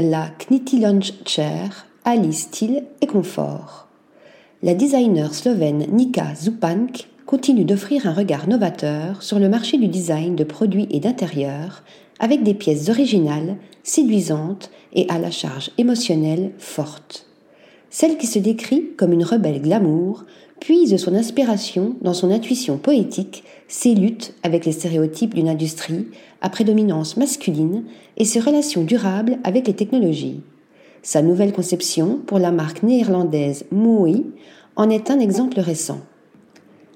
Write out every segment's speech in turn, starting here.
la Knitty Lounge Chair allie style et confort. La designer slovène Nika Zupank continue d'offrir un regard novateur sur le marché du design de produits et d'intérieur avec des pièces originales, séduisantes et à la charge émotionnelle forte. Celle qui se décrit comme une rebelle glamour puise son inspiration dans son intuition poétique, ses luttes avec les stéréotypes d'une industrie à prédominance masculine et ses relations durables avec les technologies. Sa nouvelle conception pour la marque néerlandaise Mooi en est un exemple récent.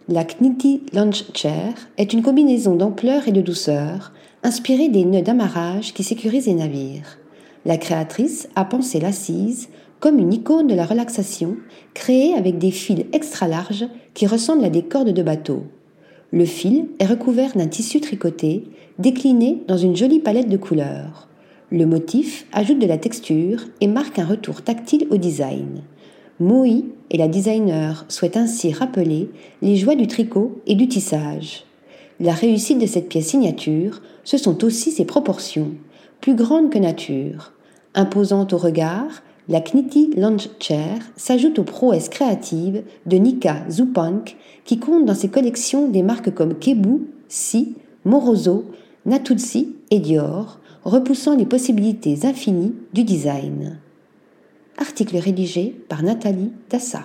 La Knitty Lunch Chair est une combinaison d'ampleur et de douceur, inspirée des nœuds d'amarrage qui sécurisent les navires. La créatrice a pensé l'assise comme une icône de la relaxation, créée avec des fils extra larges qui ressemblent à des cordes de bateau. Le fil est recouvert d'un tissu tricoté, décliné dans une jolie palette de couleurs. Le motif ajoute de la texture et marque un retour tactile au design. Moï et la designer souhaitent ainsi rappeler les joies du tricot et du tissage. La réussite de cette pièce signature, ce sont aussi ses proportions, plus grandes que nature. Imposante au regard, la Knitty Lounge Chair s'ajoute aux prouesses créatives de Nika Zupank qui compte dans ses collections des marques comme Kebu, Si, Moroso, Natuzzi et Dior, repoussant les possibilités infinies du design. Article rédigé par Nathalie Dassa.